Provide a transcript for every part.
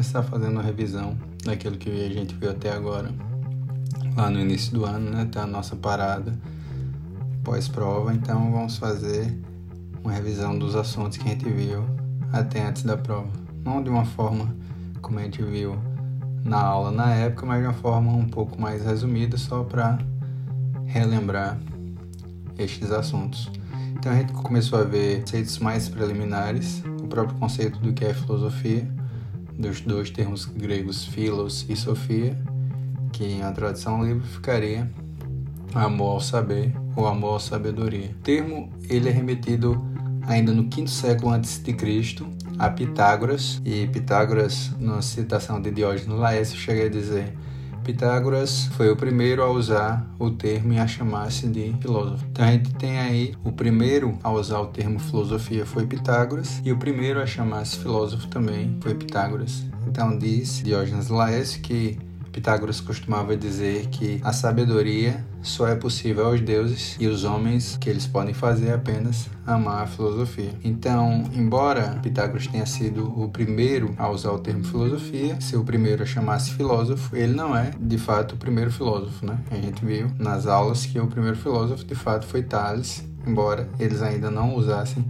começar fazendo uma revisão daquilo que a gente viu até agora, lá no início do ano, né? Tá a nossa parada pós-prova, então vamos fazer uma revisão dos assuntos que a gente viu até antes da prova. Não de uma forma como a gente viu na aula na época, mas de uma forma um pouco mais resumida, só para relembrar estes assuntos. Então a gente começou a ver conceitos mais preliminares, o próprio conceito do que é filosofia, dos dois termos gregos philos e sofia, que em a tradução livre ficaria amor ao saber ou amor à sabedoria. O termo ele é remetido ainda no quinto século antes de Cristo a Pitágoras e Pitágoras, numa citação de Diógenes Laércio, chega a dizer Pitágoras foi o primeiro a usar o termo e a chamar-se de filósofo. Então a gente tem aí o primeiro a usar o termo filosofia foi Pitágoras e o primeiro a chamar-se filósofo também foi Pitágoras. Então diz Diógenes Laércio que Pitágoras costumava dizer que a sabedoria só é possível aos deuses e os homens que eles podem fazer apenas amar a filosofia. Então, embora Pitágoras tenha sido o primeiro a usar o termo filosofia, ser o primeiro a chamar-se filósofo, ele não é de fato o primeiro filósofo, né? A gente viu nas aulas que o primeiro filósofo de fato foi Tales, embora eles ainda não usassem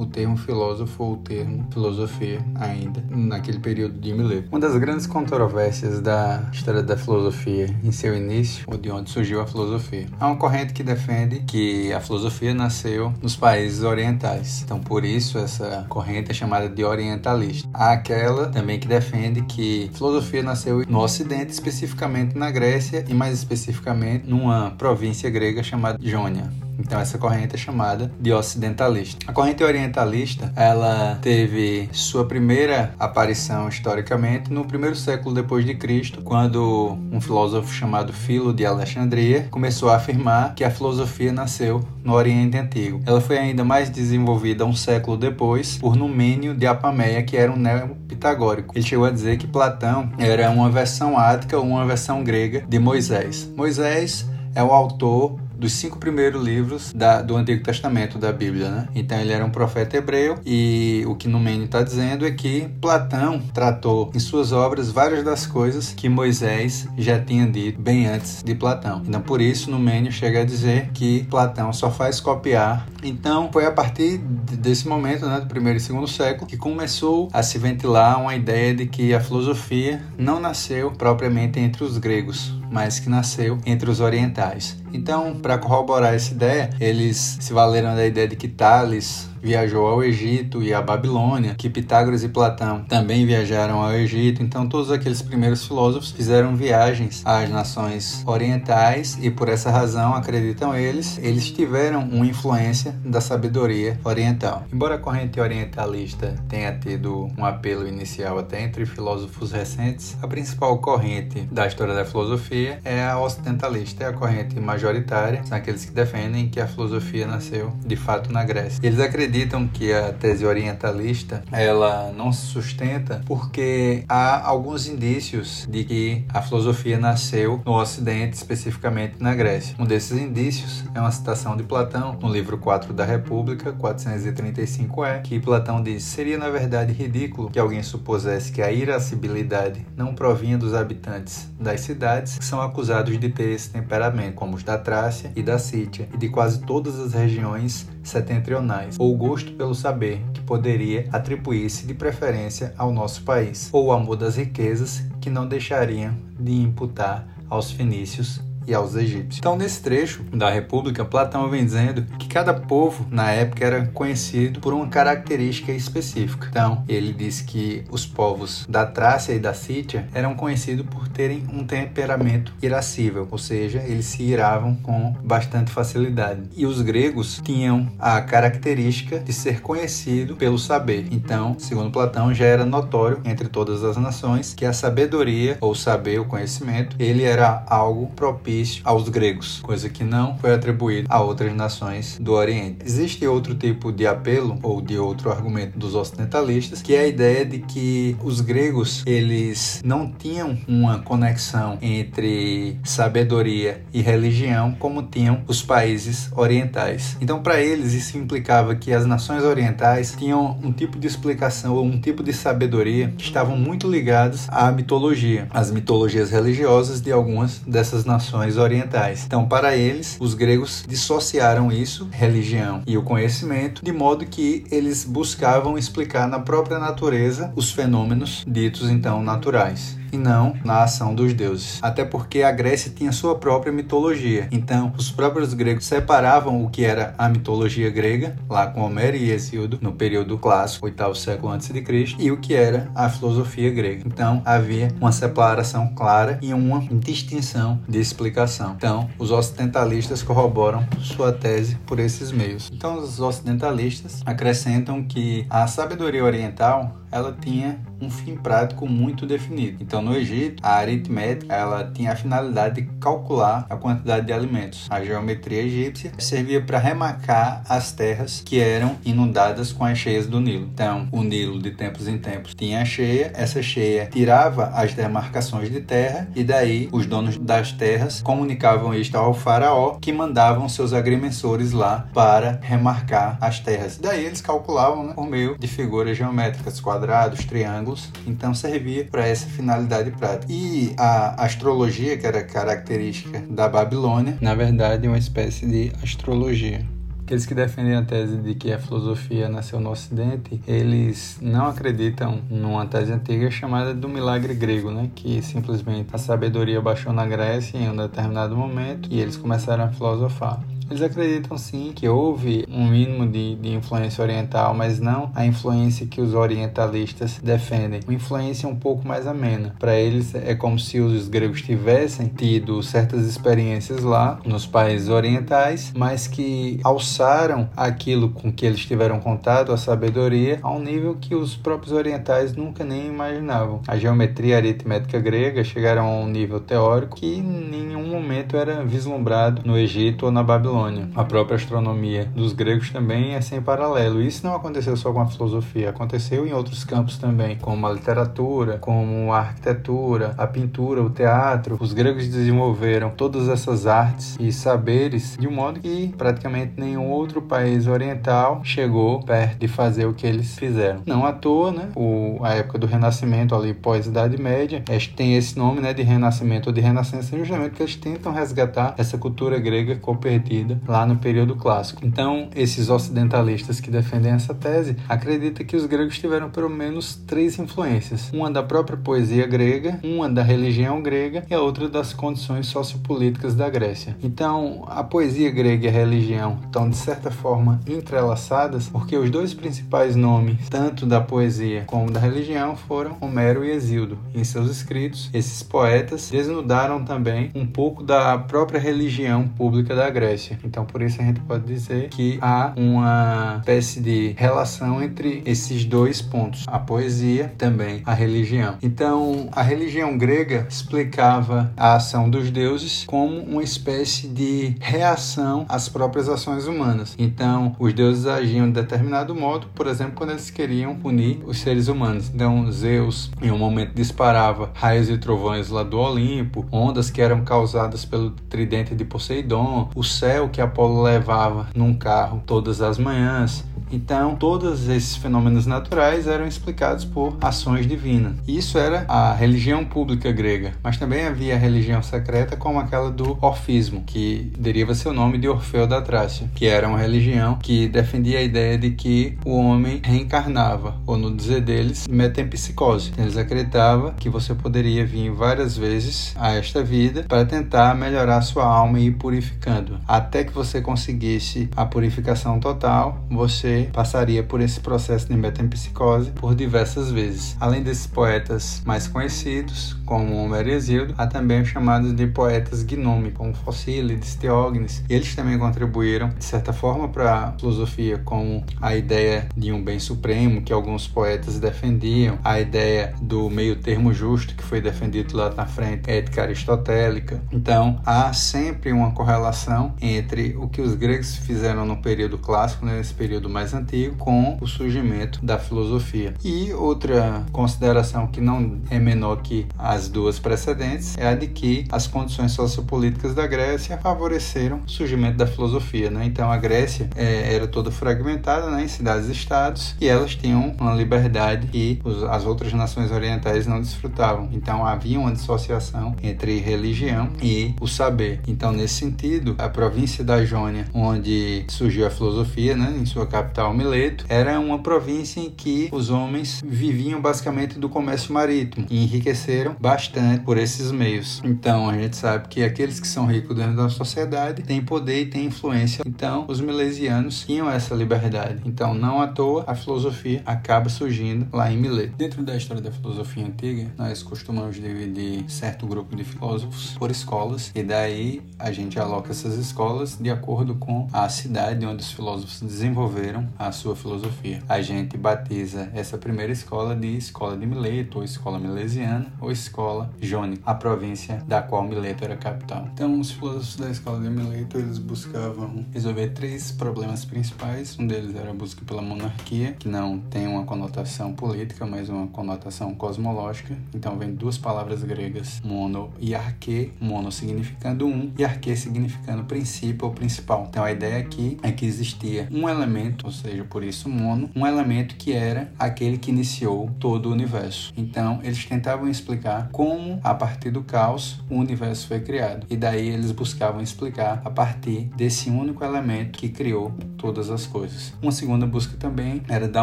o termo filósofo ou o termo filosofia ainda naquele período de Mileto. Uma das grandes controvérsias da história da filosofia em seu início, ou de onde surgiu a filosofia. Há uma corrente que defende que a filosofia nasceu nos países orientais. Então, por isso essa corrente é chamada de orientalista. Há aquela também que defende que a filosofia nasceu no ocidente, especificamente na Grécia e mais especificamente numa província grega chamada Jônia. Então essa corrente é chamada de ocidentalista. A corrente orientalista, ela teve sua primeira aparição historicamente no primeiro século depois de Cristo, quando um filósofo chamado Filo de Alexandria começou a afirmar que a filosofia nasceu no Oriente Antigo. Ela foi ainda mais desenvolvida um século depois por Numênio de Apameia, que era um neopitagórico. Ele chegou a dizer que Platão era uma versão ática ou uma versão grega de Moisés. Moisés é o autor dos cinco primeiros livros da, do Antigo Testamento da Bíblia, né? Então ele era um profeta hebreu e o que Numênio está dizendo é que Platão tratou em suas obras várias das coisas que Moisés já tinha dito bem antes de Platão. Então por isso Numênio chega a dizer que Platão só faz copiar. Então foi a partir desse momento, né, do primeiro e segundo século, que começou a se ventilar uma ideia de que a filosofia não nasceu propriamente entre os gregos, mas que nasceu entre os orientais. Então, para corroborar essa ideia, eles se valeram da ideia de que Tales viajou ao Egito e à Babilônia, que Pitágoras e Platão também viajaram ao Egito. Então, todos aqueles primeiros filósofos fizeram viagens às nações orientais e, por essa razão, acreditam eles, eles tiveram uma influência da sabedoria oriental. Embora a corrente orientalista tenha tido um apelo inicial até entre filósofos recentes, a principal corrente da história da filosofia é a ocidentalista, é a corrente majoritária, são aqueles que defendem que a filosofia nasceu de fato na Grécia. Eles acreditam acreditam que a tese orientalista ela não se sustenta porque há alguns indícios de que a filosofia nasceu no Ocidente, especificamente na Grécia. Um desses indícios é uma citação de Platão no livro 4 da República, 435e, que Platão diz: seria na verdade ridículo que alguém supusesse que a irascibilidade não provinha dos habitantes das cidades que são acusados de ter esse temperamento, como os da Trácia e da Sítia, e de quase todas as regiões setentrionais, ou gosto pelo saber, que poderia atribuir-se de preferência ao nosso país, ou o amor das riquezas, que não deixariam de imputar aos fenícios e aos egípcios. Então, nesse trecho da República, Platão vem dizendo que cada povo na época era conhecido por uma característica específica. Então, ele diz que os povos da Trácia e da Sítia eram conhecidos por terem um temperamento irascível, ou seja, eles se iravam com bastante facilidade. E os gregos tinham a característica de ser conhecido pelo saber. Então, segundo Platão, já era notório entre todas as nações que a sabedoria ou saber, o conhecimento, ele era algo propício aos gregos, coisa que não foi atribuída a outras nações do Oriente. Existe outro tipo de apelo ou de outro argumento dos ocidentalistas, que é a ideia de que os gregos eles não tinham uma conexão entre sabedoria e religião como tinham os países orientais. Então, para eles isso implicava que as nações orientais tinham um tipo de explicação ou um tipo de sabedoria que estavam muito ligados à mitologia, às mitologias religiosas de algumas dessas nações orientais. Então, para eles, os gregos dissociaram isso, religião e o conhecimento, de modo que eles buscavam explicar na própria natureza os fenômenos ditos então naturais e não na ação dos deuses. Até porque a Grécia tinha sua própria mitologia. Então, os próprios gregos separavam o que era a mitologia grega, lá com Homero e Hesíodo, no período clássico, oitavo século antes de Cristo, e o que era a filosofia grega. Então, havia uma separação clara e uma distinção de explicação. Então, os ocidentalistas corroboram sua tese por esses meios. Então, os ocidentalistas acrescentam que a sabedoria oriental ela tinha um fim prático muito definido. Então, no Egito, a aritmética ela tinha a finalidade de calcular a quantidade de alimentos. A geometria egípcia servia para remarcar as terras que eram inundadas com as cheias do Nilo. Então, o Nilo de tempos em tempos tinha cheia, essa cheia tirava as demarcações de terra e daí os donos das terras comunicavam isto ao faraó, que mandavam seus agrimensores lá para remarcar as terras. Daí eles calculavam né, por meio de figuras geométricas, quadrados, triângulos. Então servia para essa finalidade prática. E a astrologia, que era característica da Babilônia, na verdade é uma espécie de astrologia. Aqueles que defendem a tese de que a filosofia nasceu no Ocidente, eles não acreditam numa tese antiga chamada do milagre grego, né? Que simplesmente a sabedoria baixou na Grécia em um determinado momento e eles começaram a filosofar. Eles acreditam sim que houve um mínimo de, de influência oriental, mas não a influência que os orientalistas defendem. Uma influência um pouco mais amena. Para eles é como se os gregos tivessem tido certas experiências lá nos países orientais, mas que alçaram aquilo com que eles tiveram contato, a sabedoria, a um nível que os próprios orientais nunca nem imaginavam. A geometria aritmética grega chegaram a um nível teórico que em nenhum momento era vislumbrado no Egito ou na Babilônia. Babilônia. A própria astronomia dos gregos também é sem paralelo. Isso não aconteceu só com a filosofia, aconteceu em outros campos também, como a literatura, como a arquitetura, a pintura, o teatro. Os gregos desenvolveram todas essas artes e saberes de um modo que praticamente nenhum outro país oriental chegou perto de fazer o que eles fizeram. Não à toa, né? O, a época do Renascimento, ali pós-Idade Média, tem esse nome né, de Renascimento ou de Renascença, justamente porque eles tentam resgatar essa cultura grega que ficou perdida lá no período clássico. Então, esses ocidentalistas que defendem essa tese acreditam que os gregos tiveram pelo menos três influências: uma da própria poesia grega, uma da religião grega e a outra das condições sociopolíticas da Grécia. Então, a poesia grega e a religião estão de certa forma entrelaçadas, porque os dois principais nomes, tanto da poesia como da religião, foram Homero e Hesíodo. Em seus escritos, esses poetas desnudaram também um pouco da própria religião pública da Grécia. Então, por isso a gente pode dizer que há uma espécie de relação entre esses dois pontos, a poesia também a religião. Então, a religião grega explicava a ação dos deuses como uma espécie de reação às próprias ações humanas. Então, os deuses agiam de determinado modo, por exemplo, quando eles queriam punir os seres humanos. Então, Zeus, em um momento, disparava raios e trovões lá do Olimpo, ondas que eram causadas pelo tridente de Poseidon, o céu o que Apolo levava num carro todas as manhãs. Então, todos esses fenômenos naturais eram explicados por ações divinas. Isso era a religião pública grega, mas também havia a religião secreta, como aquela do Orfismo, que deriva seu nome de Orfeu da Trácia, que era uma religião que defendia a ideia de que o homem reencarnava, ou no dizer deles, metempsicose. Eles acreditavam que você poderia vir várias vezes a esta vida para tentar melhorar sua alma e ir purificando. Até que você conseguisse a purificação total, você passaria por esse processo de metempsicose por diversas vezes. Além desses poetas mais conhecidos, como Homero e Hesíodo, há também os chamados de poetas gnômicos, como Focílides, Teógenes. Eles também contribuíram, de certa forma, para a filosofia, como a ideia de um bem supremo, que alguns poetas defendiam, a ideia do meio termo justo, que foi defendido lá na frente, ética aristotélica. Então, há sempre uma correlação entre o que os gregos fizeram no período clássico, né, nesse período mais antigo, com o surgimento da filosofia. E outra consideração que não é menor que as duas precedentes é a de que as condições sociopolíticas da Grécia favoreceram o surgimento da filosofia. Né? Então, a Grécia é, era toda fragmentada né, em cidades-estados e elas tinham uma liberdade que os, as outras nações orientais não desfrutavam. Então, havia uma dissociação entre religião e o saber. Então, nesse sentido, a província da Jônia, onde surgiu a filosofia, né, em sua capital Mileto, era uma província em que os homens viviam basicamente do comércio marítimo e enriqueceram bastante por esses meios. Então, a gente sabe que aqueles que são ricos dentro da sociedade têm poder e têm influência. Então, os milesianos tinham essa liberdade. Então, não à toa, a filosofia acaba surgindo lá em Mileto. Dentro da história da filosofia antiga, nós costumamos dividir certo grupo de filósofos por escolas e daí a gente aloca essas escolas de acordo com a cidade onde os filósofos desenvolveram a sua filosofia. A gente batiza essa primeira escola de Escola de Mileto, ou Escola Milesiana, ou Escola Jônica, a província da qual Mileto era capital. Então, os filósofos da Escola de Mileto, eles buscavam resolver três problemas principais. Um deles era a busca pela monarquia, que não tem uma conotação política, mas uma conotação cosmológica. Então, vem duas palavras gregas, mono e arque, mono significando um e arque significando princípio ou principal. Então, a ideia aqui é que existia um elemento, ou seja, por isso mono, um elemento que era aquele que iniciou todo o universo. Então, eles tentavam explicar como, a partir do caos, o universo foi criado. E daí eles buscavam explicar a partir desse único elemento que criou todas as coisas. Uma segunda busca também era da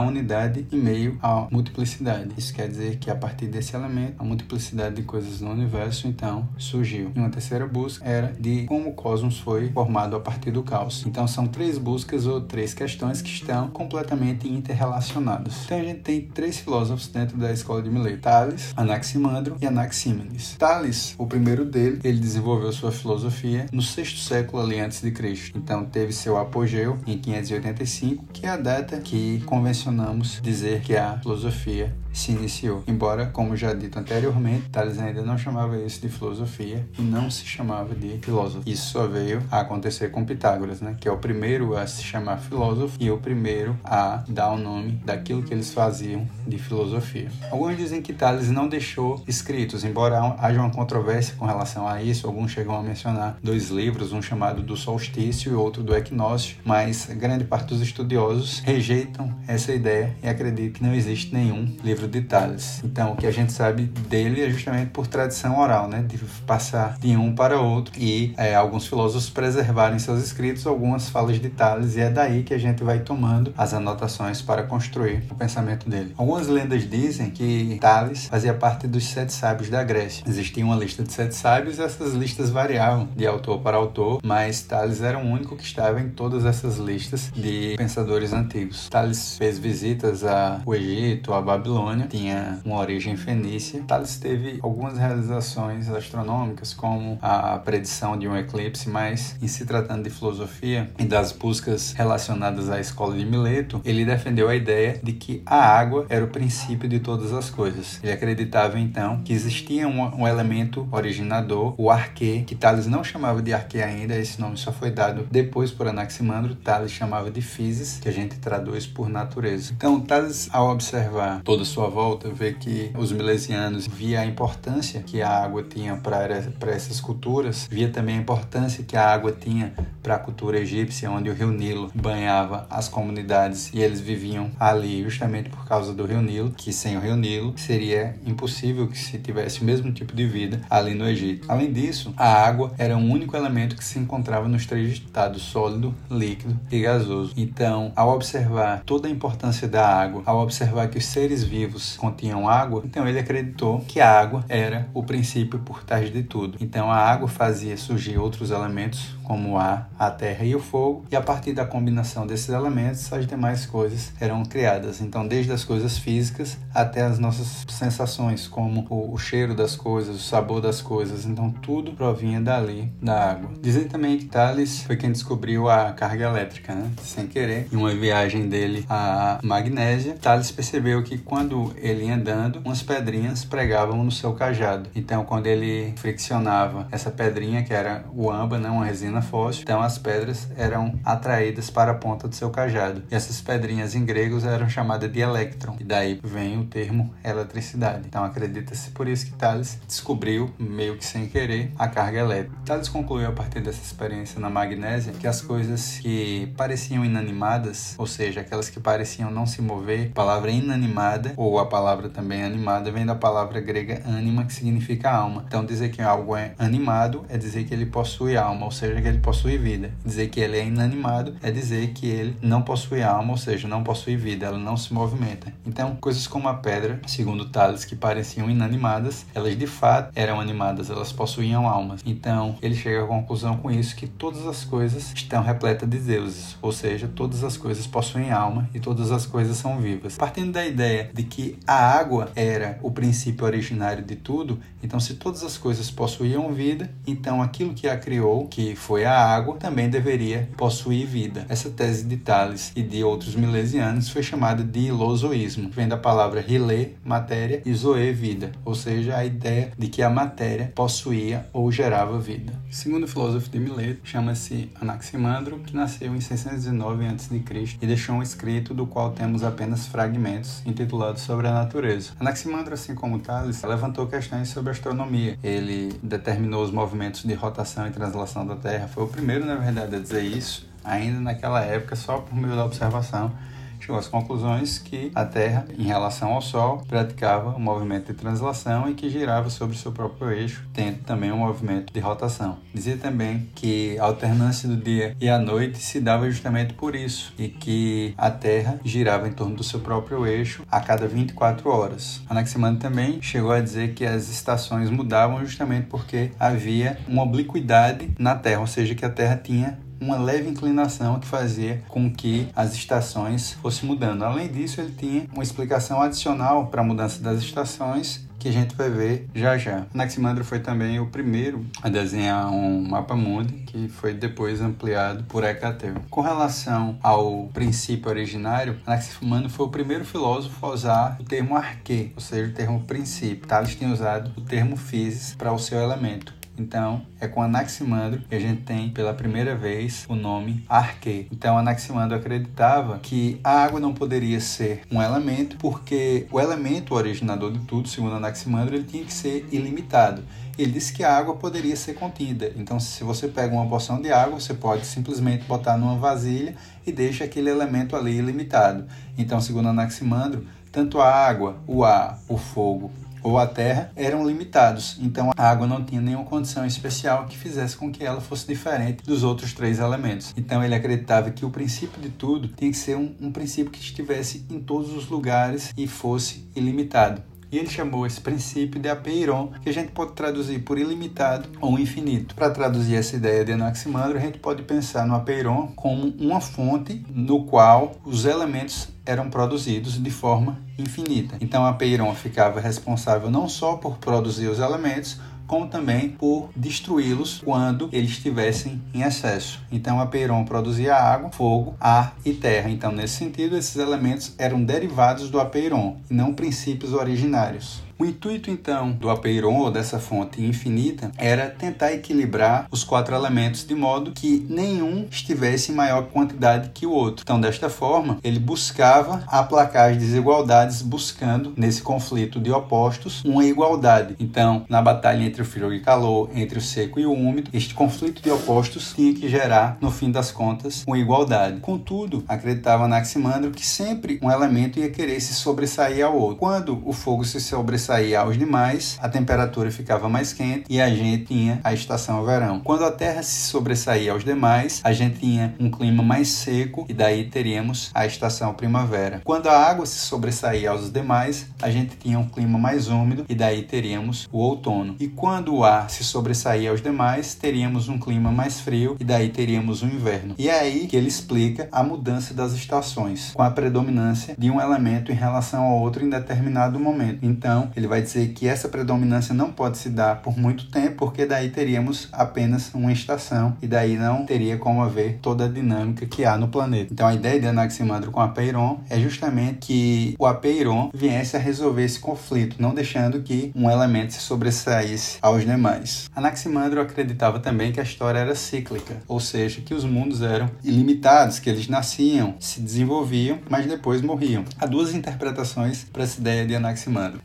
unidade em meio à multiplicidade. Isso quer dizer que a partir desse elemento, a multiplicidade de coisas no universo então surgiu. E uma terceira busca era de como o cosmos foi formado a partir do caos. Então são três buscas ou três questões que estão completamente interrelacionadas. Então a gente tem três filósofos dentro da escola de Mileto: Tales, Anaximandro e Anaxímenes. Tales, o primeiro dele, ele desenvolveu sua filosofia no sexto século ali antes de Cristo. Então teve seu apogeu em 585, que é a data que convencionamos dizer que a filosofia se iniciou. Embora, como já dito anteriormente, Tales ainda não chamava isso de filosofia e não se chamava de filósofo. Isso só veio a acontecer com Pitágoras, né? que é o primeiro a se chamar filósofo e o primeiro a dar o nome daquilo que eles faziam de filosofia. Alguns dizem que Tales não deixou escritos, embora haja uma controvérsia com relação a isso. Alguns chegam a mencionar dois livros, um chamado do Solstício e outro do Equinócio, mas grande parte dos estudiosos rejeitam essa ideia e acreditam que não existe nenhum livro livro de Tales. Então, o que a gente sabe dele é justamente por tradição oral, né? De passar de um para outro e é, alguns filósofos preservarem seus escritos algumas falas de Tales e é daí que a gente vai tomando as anotações para construir o pensamento dele. Algumas lendas dizem que Tales fazia parte dos sete sábios da Grécia. Existia uma lista de sete sábios e essas listas variavam de autor para autor, mas Tales era o único que estava em todas essas listas de pensadores antigos. Tales fez visitas ao Egito, à Babilônia tinha uma origem fenícia. Thales teve algumas realizações astronômicas, como a predição de um eclipse, mas em se tratando de filosofia e das buscas relacionadas à escola de Mileto, ele defendeu a ideia de que a água era o princípio de todas as coisas. Ele acreditava então que existia um, um elemento originador, o arquê, que Thales não chamava de arquê ainda, esse nome só foi dado depois por Anaximandro, Thales chamava de physis, que a gente traduz por natureza. Então, Thales, ao observar toda a sua volta, vê que os milesianos via a importância que a água tinha para essas culturas, via também a importância que a água tinha para a cultura egípcia, onde o rio Nilo banhava as comunidades e eles viviam ali justamente por causa do rio Nilo, que sem o rio Nilo seria impossível que se tivesse o mesmo tipo de vida ali no Egito. Além disso, a água era o único elemento que se encontrava nos três estados sólido, líquido e gasoso. Então, ao observar toda a importância da água, ao observar que os seres vivos continham água, então ele acreditou que a água era o princípio por trás de tudo. Então a água fazia surgir outros elementos como o ar, a terra e o fogo, e a partir da combinação desses elementos, as demais coisas eram criadas. Então, desde as coisas físicas até as nossas sensações, como o, o cheiro das coisas, o sabor das coisas. Então, tudo provinha dali, da água. Dizem também que Thales foi quem descobriu a carga elétrica, né? Sem querer, em uma viagem dele à Magnésia, Thales percebeu que quando ele ia andando, umas pedrinhas pregavam no seu cajado. Então, quando ele friccionava essa pedrinha, que era o âmbar, né? uma resina fóssil, então as pedras eram atraídas para a ponta do seu cajado. E essas pedrinhas em gregos eram chamadas de elétron, e daí vem o termo eletricidade. Então, acredita-se por isso que Thales descobriu, meio que sem querer, a carga elétrica. Thales concluiu a partir dessa experiência na magnésia que as coisas que pareciam inanimadas, ou seja, aquelas que pareciam não se mover, a palavra inanimada ou a palavra também animada vem da palavra grega anima, que significa alma. Então, dizer que algo é animado é dizer que ele possui alma, ou seja, que ele possui vida. Dizer que ele é inanimado é dizer que ele não possui alma, ou seja, não possui vida, ela não se movimenta. Então, coisas como a pedra, segundo Tales, que pareciam inanimadas, elas de fato eram animadas, elas possuíam almas. Então, ele chega à conclusão com isso que todas as coisas estão repletas de deuses, ou seja, todas as coisas possuem alma e todas as coisas são vivas. Partindo da ideia de que a água era o princípio originário de tudo, então se todas as coisas possuíam vida, então aquilo que a criou, que foi a água, também deveria possuir vida. Essa tese de Tales e de outros milesianos foi chamada de ilozoísmo, vem da palavra rilê, matéria, e zoe, vida, ou seja, a ideia de que a matéria possuía ou gerava vida. Segundo o filósofo de Mileto, chama-se Anaximandro, que nasceu em 619 a.C. e deixou um escrito do qual temos apenas fragmentos, intitulado Sobre a Natureza. Anaximandro, assim como Tales, levantou questões sobre astronomia. Ele determinou os movimentos de rotação e translação da Terra. Foi o primeiro, na verdade, a dizer isso, ainda naquela época, só por meio da observação chegou às conclusões que a Terra, em relação ao Sol, praticava um movimento de translação e que girava sobre seu próprio eixo, tendo também um movimento de rotação. Dizia também que a alternância do dia e a noite se dava justamente por isso e que a Terra girava em torno do seu próprio eixo a cada 24 horas. Anaximandro também chegou a dizer que as estações mudavam justamente porque havia uma obliquidade na Terra, ou seja, que a Terra tinha uma leve inclinação que fazia com que as estações fossem mudando. Além disso, ele tinha uma explicação adicional para a mudança das estações que a gente vai ver já já. Anaximandro foi também o primeiro a desenhar um mapa mundi que foi depois ampliado por Hecateu. Com relação ao princípio originário, Anaximandro foi o primeiro filósofo a usar o termo arquê, ou seja, o termo princípio. Tales tinha usado o termo physis para o seu elemento. Então, é com Anaximandro que a gente tem pela primeira vez o nome Arque. Então, Anaximandro acreditava que a água não poderia ser um elemento, porque o elemento originador de tudo, segundo Anaximandro, ele tinha que ser ilimitado. Ele disse que a água poderia ser contida. Então, se você pega uma porção de água, você pode simplesmente botar numa vasilha e deixa aquele elemento ali ilimitado. Então, segundo Anaximandro, tanto a água, o ar, o fogo ou a terra eram limitados, então a água não tinha nenhuma condição especial que fizesse com que ela fosse diferente dos outros três elementos. Então ele acreditava que o princípio de tudo tinha que ser um, um princípio que estivesse em todos os lugares e fosse ilimitado. E ele chamou esse princípio de apeiron, que a gente pode traduzir por ilimitado ou infinito. Para traduzir essa ideia de Anaximandro, a gente pode pensar no apeiron como uma fonte no qual os elementos eram produzidos de forma infinita. Então a Peiron ficava responsável não só por produzir os elementos, como também por destruí-los quando eles estivessem em excesso. Então a Peiron produzia água, fogo, ar e terra. Então, nesse sentido, esses elementos eram derivados do Apeiron e não princípios originários. O intuito então do apeiron ou dessa fonte infinita era tentar equilibrar os quatro elementos de modo que nenhum estivesse em maior quantidade que o outro. Então, desta forma, ele buscava aplacar as desigualdades, buscando nesse conflito de opostos uma igualdade. Então, na batalha entre o frio e o calor, entre o seco e o úmido, este conflito de opostos tinha que gerar, no fim das contas, uma igualdade. Contudo, acreditava Anaximandro que sempre um elemento ia querer se sobressair ao outro. Quando o fogo se sobressair sobressaía aos demais, a temperatura ficava mais quente e a gente tinha a estação verão. Quando a Terra se sobressaía aos demais, a gente tinha um clima mais seco e daí teríamos a estação primavera. Quando a água se sobressaía aos demais, a gente tinha um clima mais úmido e daí teríamos o outono. E quando o ar se sobressaía aos demais, teríamos um clima mais frio e daí teríamos o inverno. E é aí que ele explica a mudança das estações, com a predominância de um elemento em relação ao outro em determinado momento. Então, ele vai dizer que essa predominância não pode se dar por muito tempo, porque daí teríamos apenas uma estação e daí não teria como haver toda a dinâmica que há no planeta. Então, a ideia de Anaximandro com Apeiron é justamente que o Apeiron viesse a resolver esse conflito, não deixando que um elemento se sobressaísse aos demais. Anaximandro acreditava também que a história era cíclica, ou seja, que os mundos eram ilimitados, que eles nasciam, se desenvolviam, mas depois morriam. Há duas interpretações para essa ideia de Anaximandro.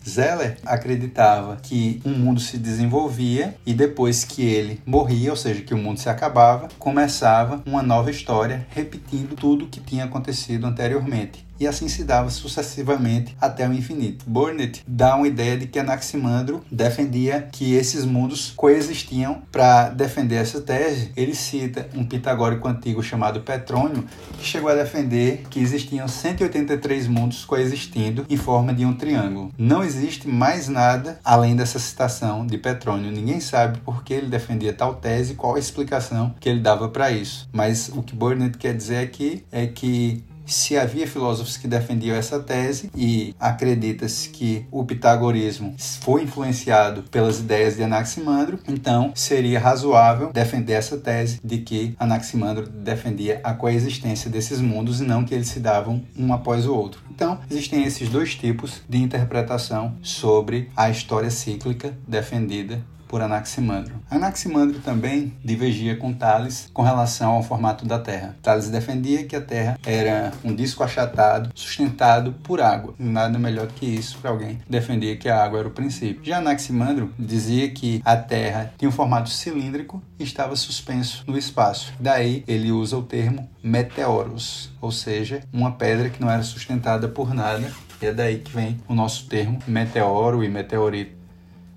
Acreditava que um mundo se desenvolvia e depois que ele morria, ou seja, que o mundo se acabava, começava uma nova história, repetindo tudo o que tinha acontecido anteriormente e assim se dava sucessivamente até o infinito. Burnett dá uma ideia de que Anaximandro defendia que esses mundos coexistiam. Para defender essa tese, ele cita um pitagórico antigo chamado Petrônio, que chegou a defender que existiam 183 mundos coexistindo em forma de um triângulo. Não existe mais nada além dessa citação de Petrônio. Ninguém sabe por que ele defendia tal tese, qual a explicação que ele dava para isso. Mas o que Burnett quer dizer aqui é que se havia filósofos que defendiam essa tese e acredita-se que o pitagorismo foi influenciado pelas ideias de Anaximandro, então seria razoável defender essa tese de que Anaximandro defendia a coexistência desses mundos e não que eles se davam um após o outro. Então, existem esses dois tipos de interpretação sobre a história cíclica defendida por Anaximandro. Anaximandro também divergia com Tales com relação ao formato da Terra. Tales defendia que a Terra era um disco achatado sustentado por água. Nada melhor do que isso para alguém que defendia que a água era o princípio. Já Anaximandro dizia que a Terra tinha um formato cilíndrico e estava suspenso no espaço. Daí ele usa o termo meteoros, ou seja, uma pedra que não era sustentada por nada. E é daí que vem o nosso termo meteoro e meteorito.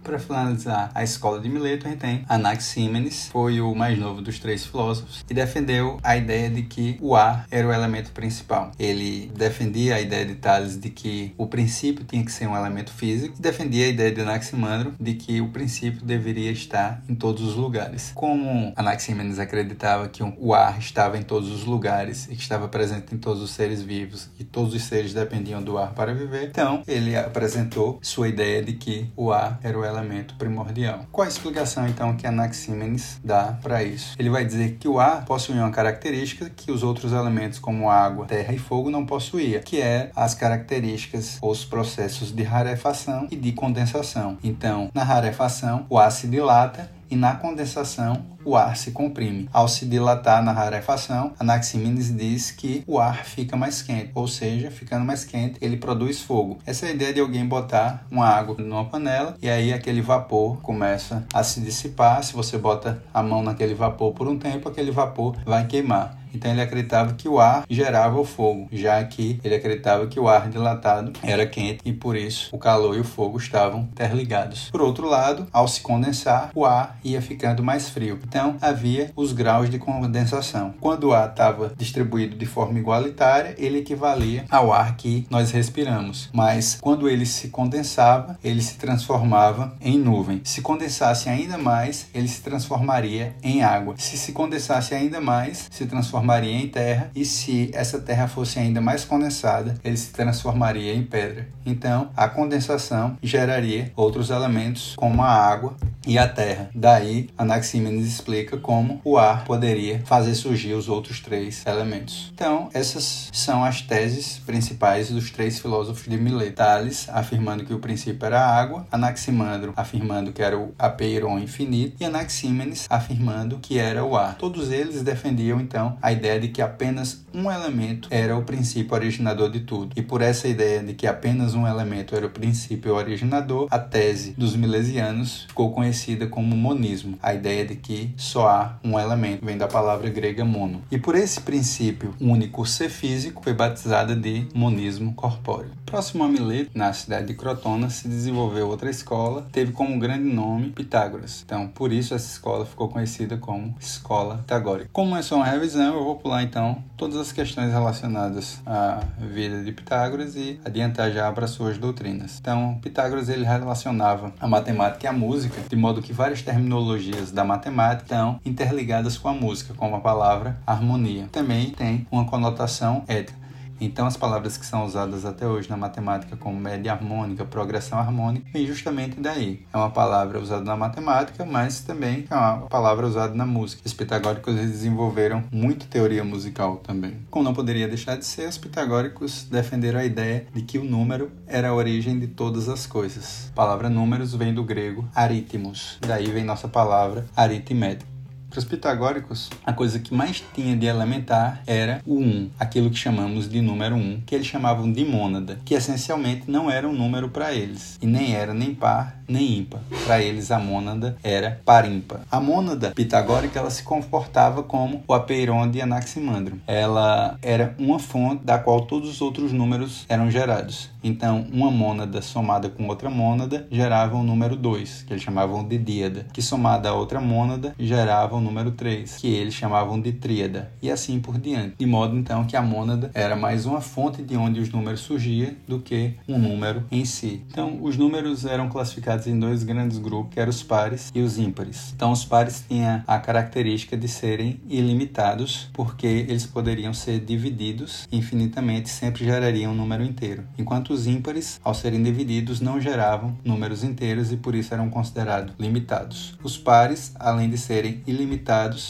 Para finalizar a escola de Mileto, a Anaxímenes, foi o mais novo dos três filósofos, e defendeu a ideia de que o ar era o elemento principal. Ele defendia a ideia de Tales de que o princípio tinha que ser um elemento físico, e defendia a ideia de Anaximandro de que o princípio deveria estar em todos os lugares. Como Anaxímenes acreditava que o ar estava em todos os lugares e que estava presente em todos os seres vivos e todos os seres dependiam do ar para viver, então ele apresentou sua ideia de que o ar era o elemento elemento primordial. Qual a explicação então que Anaximenes dá para isso? Ele vai dizer que o ar possui uma característica que os outros elementos como água, terra e fogo não possuía, que é as características ou os processos de rarefação e de condensação. Então, na rarefação, o ar se dilata e na condensação o ar se comprime. Ao se dilatar na rarefação, Anaximenes diz que o ar fica mais quente, ou seja, ficando mais quente, ele produz fogo. Essa é a ideia de alguém botar uma água numa panela e aí aquele vapor começa a se dissipar. Se você bota a mão naquele vapor por um tempo, aquele vapor vai queimar. Então ele acreditava que o ar gerava o fogo, já que ele acreditava que o ar dilatado era quente e por isso o calor e o fogo estavam interligados. Por outro lado, ao se condensar, o ar ia ficando mais frio. Então havia os graus de condensação. Quando o ar estava distribuído de forma igualitária, ele equivalia ao ar que nós respiramos. Mas quando ele se condensava, ele se transformava em nuvem. Se condensasse ainda mais, ele se transformaria em água. Se se condensasse ainda mais, se transformaria em terra. E se essa terra fosse ainda mais condensada, ele se transformaria em pedra. Então, a condensação geraria outros elementos como a água e a terra. Daí, Anaximenes explica como o ar poderia fazer surgir os outros três elementos. Então, essas são as teses principais dos três filósofos de Mileto. Tales afirmando que o princípio era a água, Anaximandro afirmando que era o apeiron infinito e Anaxímenes afirmando que era o ar. Todos eles defendiam então a ideia de que apenas um elemento era o princípio originador de tudo. E por essa ideia de que apenas um elemento era o princípio originador, a tese dos milesianos ficou conhecida como monismo, a ideia de que só há um elemento, vem da palavra grega mono. E por esse princípio único ser físico, foi batizada de monismo corpóreo. Próximo a Mileto, na cidade de Crotona, se desenvolveu outra escola, teve como grande nome Pitágoras. Então, por isso essa escola ficou conhecida como Escola Pitagórica. Como é só uma revisão, eu vou pular então todas as questões relacionadas à vida de Pitágoras e adiantar já para suas doutrinas. Então, Pitágoras ele relacionava a matemática e a música, de modo que várias terminologias da matemática estão interligadas com a música, como a palavra harmonia. Também tem uma conotação ética. Então, as palavras que são usadas até hoje na matemática como média harmônica, progressão harmônica, vem justamente daí. É uma palavra usada na matemática, mas também é uma palavra usada na música. Os pitagóricos desenvolveram muito teoria musical também. Como não poderia deixar de ser, os pitagóricos defenderam a ideia de que o número era a origem de todas as coisas. A palavra números vem do grego aritmos, daí vem nossa palavra aritmética. Para os pitagóricos, a coisa que mais tinha de elementar era o 1, aquilo que chamamos de número 1, que eles chamavam de mônada, que essencialmente não era um número para eles, e nem era nem par nem ímpar. Para eles, a mônada era par-ímpar. A mônada pitagórica ela se comportava como o apeiron de Anaximandro. Ela era uma fonte da qual todos os outros números eram gerados. Então, uma mônada somada com outra mônada gerava o número 2, que eles chamavam de díada, que somada a outra mônada gerava o número 3, que eles chamavam de tríada, e assim por diante. De modo então que a mônada era mais uma fonte de onde os números surgiam do que um número em si. Então, os números eram classificados em dois grandes grupos, que eram os pares e os ímpares. Então, os pares tinham a característica de serem ilimitados, porque eles poderiam ser divididos infinitamente, sempre gerariam um número inteiro, enquanto os ímpares, ao serem divididos, não geravam números inteiros e por isso eram considerados limitados. Os pares, além de serem ilimitados,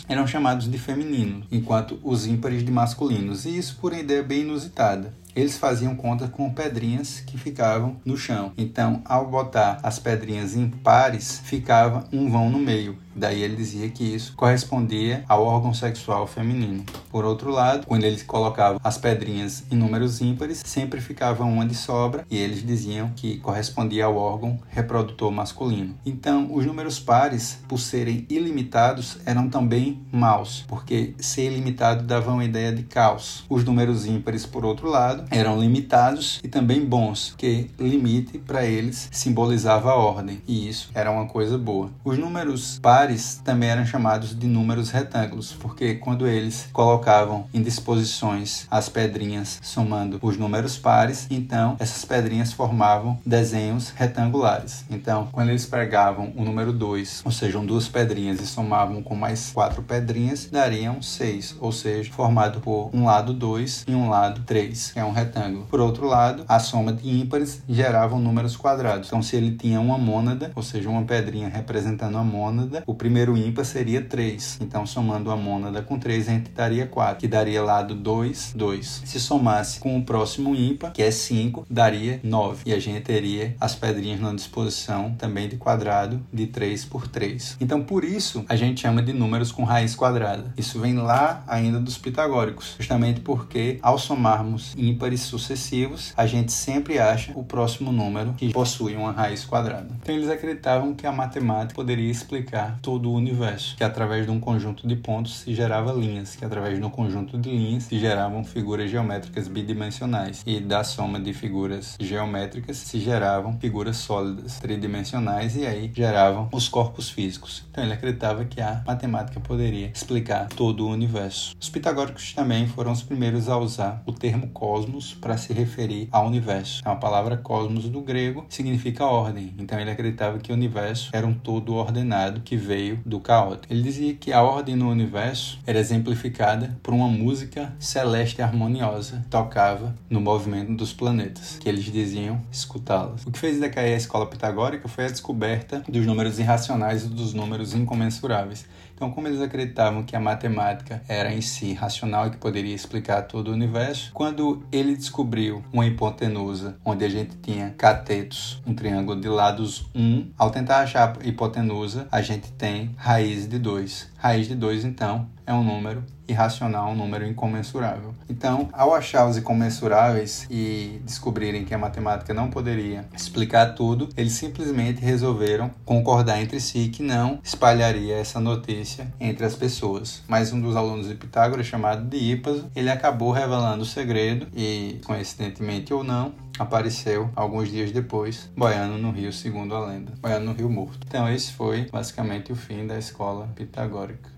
eram chamados de femininos, enquanto os ímpares de masculinos, e isso por ideia bem inusitada eles faziam conta com pedrinhas que ficavam no chão. Então, ao botar as pedrinhas em pares, ficava um vão no meio. Daí ele dizia que isso correspondia ao órgão sexual feminino. Por outro lado, quando eles colocavam as pedrinhas em números ímpares, sempre ficava uma de sobra e eles diziam que correspondia ao órgão reprodutor masculino. Então, os números pares, por serem ilimitados, eram também maus, porque ser ilimitado dava uma ideia de caos. Os números ímpares, por outro lado, eram limitados e também bons, que limite para eles simbolizava a ordem, e isso era uma coisa boa. Os números pares também eram chamados de números retângulos, porque quando eles colocavam em disposições as pedrinhas somando os números pares, então essas pedrinhas formavam desenhos retangulares. Então, quando eles pegavam o número 2, ou seja, duas pedrinhas e somavam com mais quatro pedrinhas, dariam 6, ou seja, formado por um lado 2 e um lado 3, que é um retângulo. Por outro lado, a soma de ímpares gerava números quadrados. Então, se ele tinha uma mônada, ou seja, uma pedrinha representando a mônada, o primeiro ímpar seria 3. Então, somando a mônada com 3, a gente daria 4, que daria lado 2, 2. Se somasse com o próximo ímpar, que é 5, daria 9. E a gente teria as pedrinhas na disposição também de quadrado de 3 por 3. Então, por isso, a gente chama de números com raiz quadrada. Isso vem lá ainda dos pitagóricos, justamente porque ao somarmos ímpares sucessivos, a gente sempre acha o próximo número que possui uma raiz quadrada. Então eles acreditavam que a matemática poderia explicar todo o universo, que através de um conjunto de pontos se gerava linhas, que através de um conjunto de linhas se geravam figuras geométricas bidimensionais e da soma de figuras geométricas se geravam figuras sólidas tridimensionais e aí geravam os corpos físicos. Então ele acreditava que a matemática poderia explicar todo o universo. Os pitagóricos também foram os primeiros a usar o termo cosmos para se referir ao universo. É a palavra cosmos do grego significa ordem. Então ele acreditava que o universo era um todo ordenado que veio do caótico. Ele dizia que a ordem no universo era exemplificada por uma música celeste harmoniosa tocava no movimento dos planetas, que eles diziam escutá-las. O que fez decair a escola pitagórica foi a descoberta dos números irracionais e dos números incomensuráveis. Então, como eles acreditavam que a matemática era em si racional e que poderia explicar todo o universo, quando ele descobriu uma hipotenusa onde a gente tinha catetos, um triângulo de lados 1, ao tentar achar a hipotenusa, a gente tem raiz de 2 Raiz de 2, então, é um número irracional, um número incomensurável. Então, ao achar os incomensuráveis e descobrirem que a matemática não poderia explicar tudo, eles simplesmente resolveram concordar entre si que não espalharia essa notícia entre as pessoas. Mas um dos alunos de Pitágoras, chamado Dípaso, ele acabou revelando o segredo e, coincidentemente ou não, apareceu alguns dias depois, boiando no rio, segundo a lenda, boiando no rio morto. Então esse foi basicamente o fim da escola pitagórica.